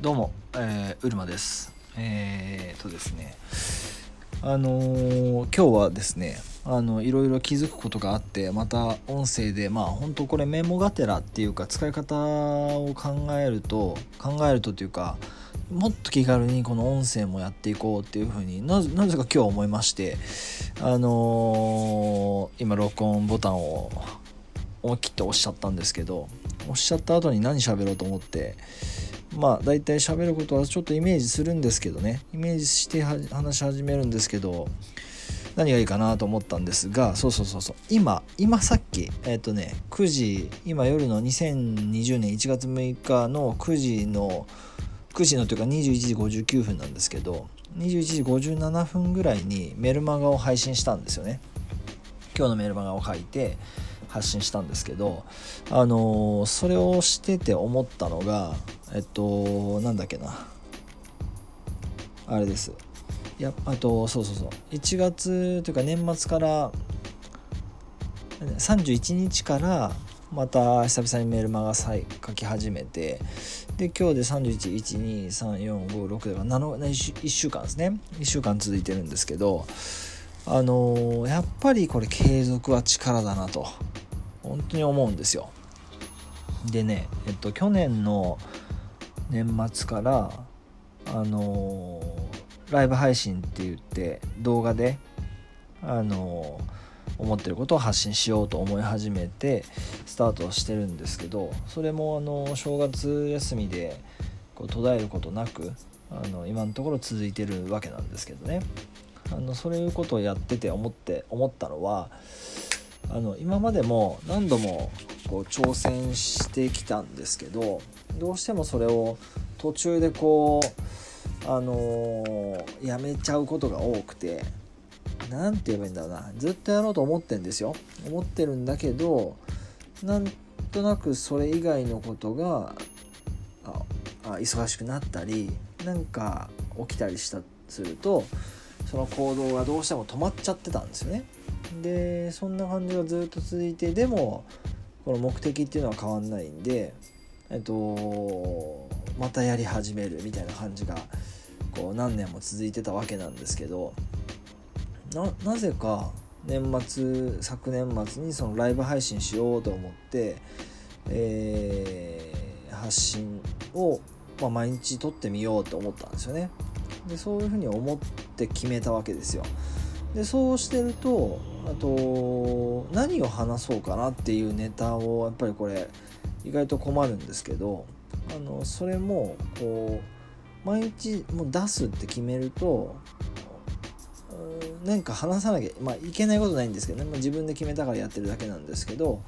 どうも、えー、うるまです。えー、とですね、あのー今日はですね、あのいろいろ気づくことがあって、また音声で、まあ本当これメモがてらっていうか使い方を考えると、考えるとというか、もっと気軽にこの音声もやっていこうっていうふうになぜか今日思いまして、あのー今録音ボタンを思い切って押しちゃったんですけど押しちゃった後に何喋ろうと思ってまあ大体喋ることはちょっとイメージするんですけどね。イメージして話し始めるんですけど何がいいかなと思ったんですがそうそうそうそう。今今さっきえっ、とね9時今夜の2020年1月6日の9時の9時のというか21時59分なんですけど21時57分ぐらいにメルマガを配信したんですよね。今日のメルマガを書いて発信したんですけどあのそれをしてて思ったのがえっとなんだっけな。あれです。いやあとそうそうそう。1月というか年末から31日からまた久々にメルマガ再書き始めてで今日で31123456だから7 1週間ですね。1週間続いてるんですけどあのーやっぱりこれ継続は力だなと本当に思うんですよ。でねえっと去年の年末からあのーライブ配信って言って動画であのー思ってることを発信しようと思い始めてスタートしてるんですけどそれもあの正月休みでこう途絶えることなくあの今のところ続いてるわけなんですけどね。あのそういうことをやってて思って思ったのはあの今までも何度もこう挑戦してきたんですけどどうしてもそれを途中でこうあのーやめちゃうことが多くて何て言えばいいんだろうな。ずっとやろうと思ってんですよ。思ってるんだけどなんとなくそれ以外のことがああ忙しくなったりなんか起きたりしたするとその行動がどうしても止まっちゃってたんですよね。でそんな感じがずっと続いてでもこの目的っていうのは変わんないんでえっとまたやり始めるみたいな感じがこう何年も続いてたわけなんですけどなぜか年末昨年末にそのライブ配信しようと思って、えー発信を、まあ、毎日撮ってみようと思ったんですよね。でそういうふうに思って決めたわけですよ。でそうしてるとあと何を話そうかなっていうネタをやっぱりこれ意外と困るんですけどあのそれもこう毎日もう出すって決めるとうんなんか話さなきゃ、まあ、いけないことないんですけどね、まあ、自分で決めたからやってるだけなんですけど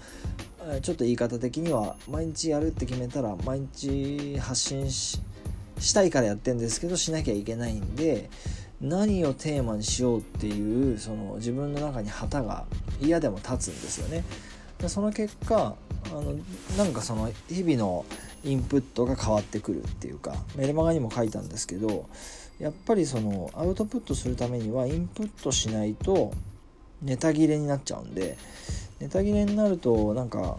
ちょっと言い方的には毎日やるって決めたら毎日発信ししたいからやってんですけどしなきゃいけないんで何をテーマにしようっていうその自分の中に旗が嫌でも立つんですよね。でその結果あのなんかその日々のインプットが変わってくるっていうかメルマガにも書いたんですけどやっぱりそのアウトプットするためにはインプットしないとネタ切れになっちゃうんでネタ切れになるとなんか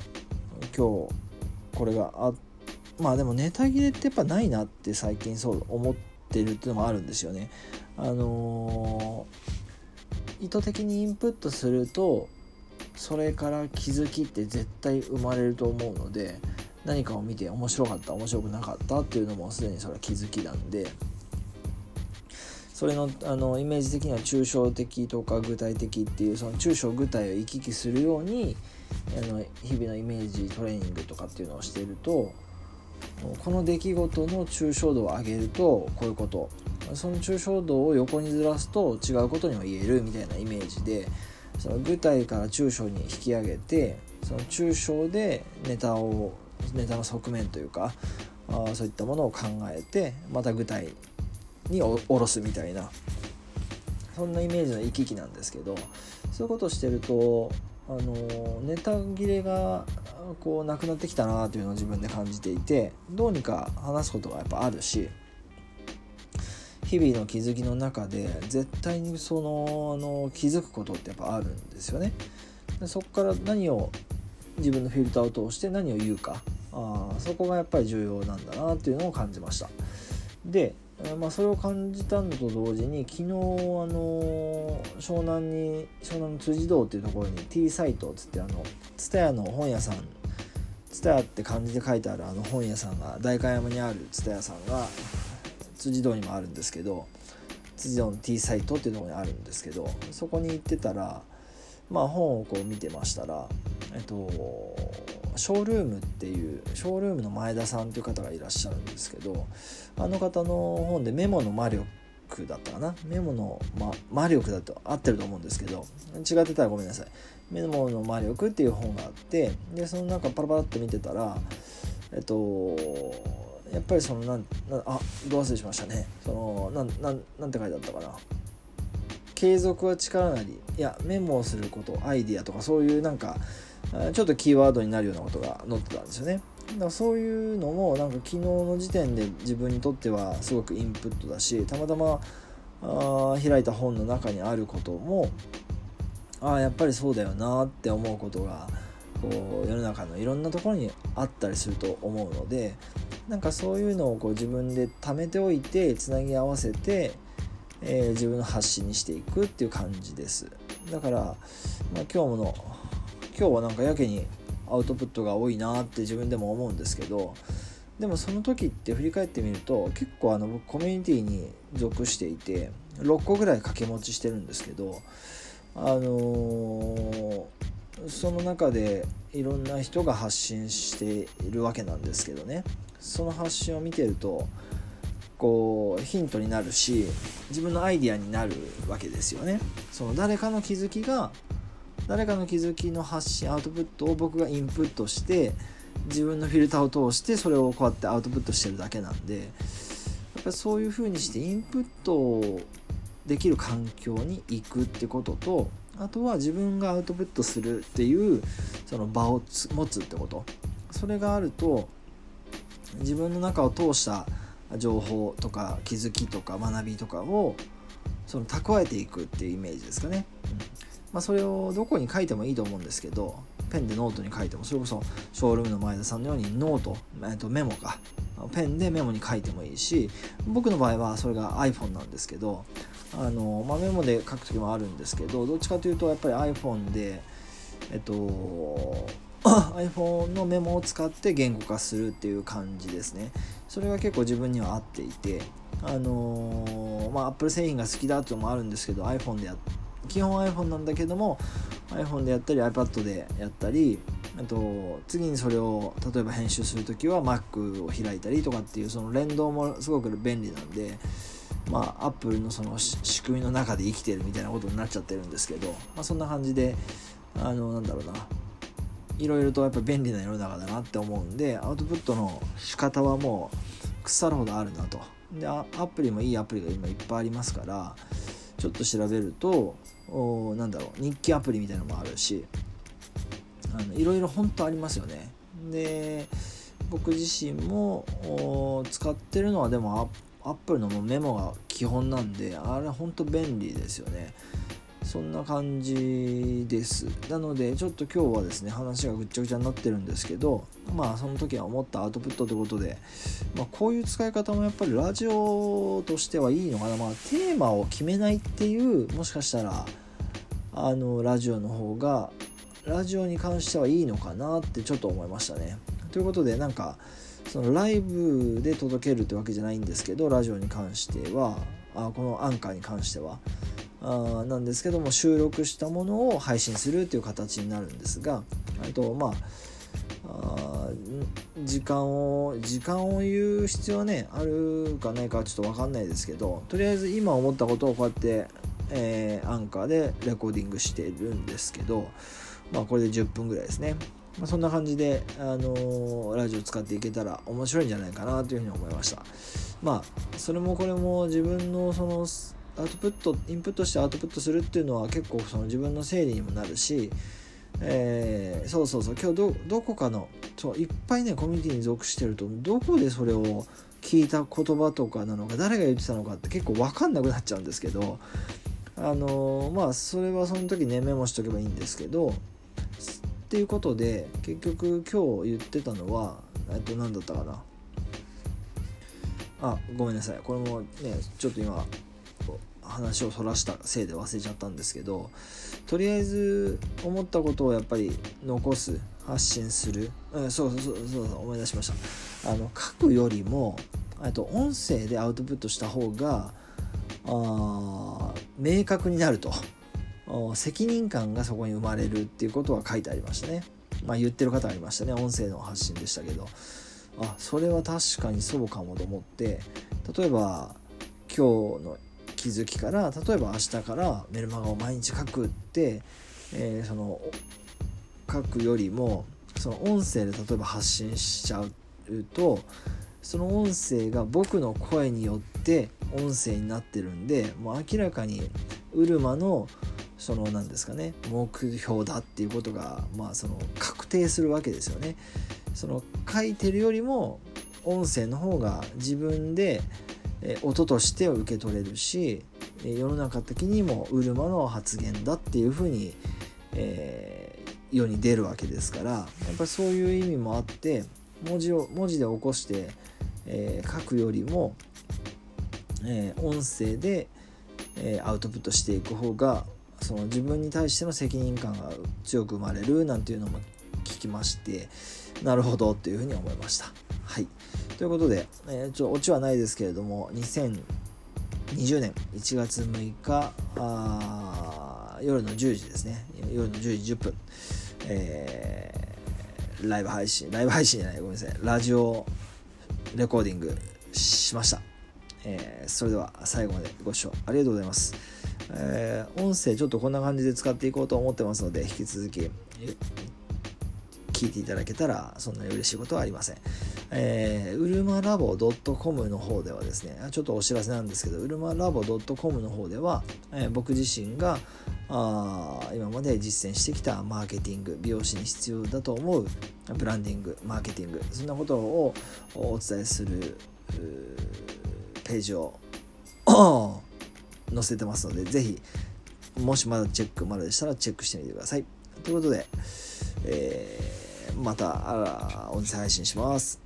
今日これがあってまあでもネタ切れってやっぱないなって最近そう思ってるっていうのもあるんですよね。あのー意図的にインプットするとそれから気づきって絶対生まれると思うので何かを見て面白かった面白くなかったっていうのもすでにそれは気づきなんでそれのあのイメージ的には抽象的とか具体的っていうその抽象具体を行き来するようにあの日々のイメージトレーニングとかっていうのをしているとこの出来事の抽象度を上げるとこういうこと。その抽象度を横にずらすと違うことにも言えるみたいなイメージでその具体から抽象に引き上げてその抽象でネタをネタの側面というかあそういったものを考えてまた具体に下ろすみたいなそんなイメージの行き来なんですけどそういうことをしてるとあのネタ切れがこうなくなってきたなというのを自分で感じていてどうにか話すことがやっぱあるし日々の気づきの中で絶対にそのあの気づくことってやっぱあるんですよね。でそこから何を自分のフィルターを通して何を言うかあそこがやっぱり重要なんだなっていうのを感じました。で、まあ、それを感じたのと同時に昨日あの湘南に湘南の辻堂っていうところに T サイトっつってあの蔦屋の本屋さん蔦屋って漢字で書いてあるあの本屋さんが代官山にある蔦屋さんが辻堂にもあるんですけど辻堂の T サイトっていうとこにあるんですけどそこに行ってたらまあ本をこう見てましたらえっとショールームっていうショールームの前田さんという方がいらっしゃるんですけどあの方の本でメモの魔力だったかな？メモの、ま、魔力だと合ってると思うんですけど違ってたらごめんなさい。メモの魔力っていう本があってでその中パラパラっと見てたらえっとやっぱりそのなんなあどう忘れしましたね。そのなんなんなんて書いてあったかな。継続は力なりいやメモをすることアイディアとかそういうなんかちょっとキーワードになるようなことが載ってたんですよね。だからそういうのもなんか昨日の時点で自分にとってはすごくインプットだしたまたまあ開いた本の中にあることもああやっぱりそうだよなって思うことがこう世の中のいろんなところにあったりすると思うのでなんかそういうのをこう自分で貯めておいてつなぎ合わせて、えー、自分の発信にしていくっていう感じです。だから、まあ、今日もの今日はなんかやけにアウトプットが多いなって自分でも思うんですけどでもその時って振り返ってみると結構あの僕コミュニティに属していて6個ぐらい掛け持ちしてるんですけどあのー、その中でいろんな人が発信しているわけなんですけどねその発信を見てるとこうヒントになるし自分のアイディアになるわけですよね。その誰かの気づきが誰かの気づきの発信アウトプットを僕がインプットして自分のフィルターを通してそれをこうやってアウトプットしてるだけなんでやっぱそういう風にしてインプットできる環境に行くってこととあとは自分がアウトプットするっていうその場を持つってこと。それがあると自分の中を通した情報とか気づきとか学びとかをその蓄えていくっていうイメージですかね。うん。まあ、それをどこに書いてもいいと思うんですけどペンでノートに書いてもそれこそショールームの前田さんのようにノート、えー、とメモか。ペンでメモに書いてもいいし僕の場合はそれが iPhone なんですけどあの、まあ、メモで書く時もあるんですけどどっちかというとやっぱり iPhone でえっと iPhone のメモを使って言語化するっていう感じですね。それが結構自分には合っていてあのまあ Apple 製品が好きだっていうのもあるんですけど iPhone でや基本 iPhone なんだけども iPhone でやったり iPad でやったりあと次にそれを例えば編集する時は Mac を開いたりとかっていうその連動もすごく便利なんでまあ Apple のその仕組みの中で生きてるみたいなことになっちゃってるんですけど、まあ、そんな感じであのなんだろうな。いろいろとやっぱ便利な世の中だなって思うんでアウトプットの仕方はもう腐るほどあるなと。でアプリもいいアプリが今いっぱいありますからちょっと調べるとおなんだろう日記アプリみたいなのもあるしあのいろいろ本当ありますよね。で僕自身も使ってるのはでもアップルのメモが基本なんであれ本当便利ですよね。そんな感じです。なのでちょっと今日はですね話がぐっちゃぐちゃになってるんですけどまあその時は思ったアウトプットということで、まあ、こういう使い方もやっぱりラジオとしてはいいのかな。まあテーマを決めないっていうもしかしたらあのラジオの方がラジオに関してはいいのかなってちょっと思いましたね。ということでなんかそのライブで届けるってわけじゃないんですけどラジオに関してはあこのアンカーに関しては。あなんですけども収録したものを配信するっていう形になるんですがあとまああ時間を時間を言う必要はねあるかないかちょっと分かんないですけどとりあえず今思ったことをこうやって、えー、アンカーでレコーディングしてるんですけどまあこれで10分ぐらいですね、まあ、そんな感じで、あのー、ラジオ使っていけたら面白いんじゃないかなというふうに思いました。まあそれもこれも自分のそのアウトプットインプットしてアウトプットするっていうのは結構その自分の整理にもなるし、えー、そうそうそう。今日どどこかのそういっぱいねコミュニティに属してるとどこでそれを聞いた言葉とかなのか誰が言ってたのかって結構分かんなくなっちゃうんですけどあのー、まあそれはその時ねメモしとけばいいんですけどっていうことで結局今日言ってたのはえっと何だったかな。あごめんなさい。これもねちょっと今話をそらしたせいで忘れちゃったんですけどとりあえず思ったことをやっぱり残す発信する、うん、そうそうそうそう思い出しました。あの書くよりもと音声でアウトプットした方があ明確になると。責任感がそこに生まれるっていうことは書いてありましたね。まあ言ってる方ありましたね。音声の発信でしたけど。あそれは確かにそうかもと思って。例えば今日の気づきから例えば明日からメルマガを毎日書くって、えー、その書くよりもその音声で例えば発信しちゃうとその音声が僕の声によって音声になってるんでもう明らかにウルマのその何ですかね目標だっていうことがまあその確定するわけですよね。その書いてるよりも音声の方が自分で音として受け取れるし世の中的にもウルマの発言だっていうふうに、えー、世に出るわけですからやっぱりそういう意味もあって文字を文字で起こして、えー、書くよりも、えー、音声で、えアウトプットしていく方がその自分に対しての責任感が強く生まれるなんていうのも聞きましてなるほどっていうふうに思いました。はい。ということで、えー、ちょオチはないですけれども2020年1月6日あ夜の10時ですね。夜の10時10分、えー、ライブ配信ライブ配信じゃないごめんなさい。ラジオレコーディングしました、えー、それでは最後までご視聴ありがとうございます、えー、音声ちょっとこんな感じで使っていこうと思ってますので引き続き聞いていただけたらそんなに嬉しいことはありません。えー、うるまラボ .com の方ではですね、ちょっとお知らせなんですけど、うるまラボ .com の方では、えー、僕自身があ今まで実践してきたマーケティング、美容師に必要だと思うブランディング、マーケティング、そんなことをお伝えするページを載せてますので、ぜひ、もしまだチェックまだでしたらチェックしてみてください。ということで、えーまた音声配信します。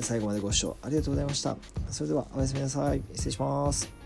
最後までご視聴ありがとうございました。それではおやすみなさい。失礼します。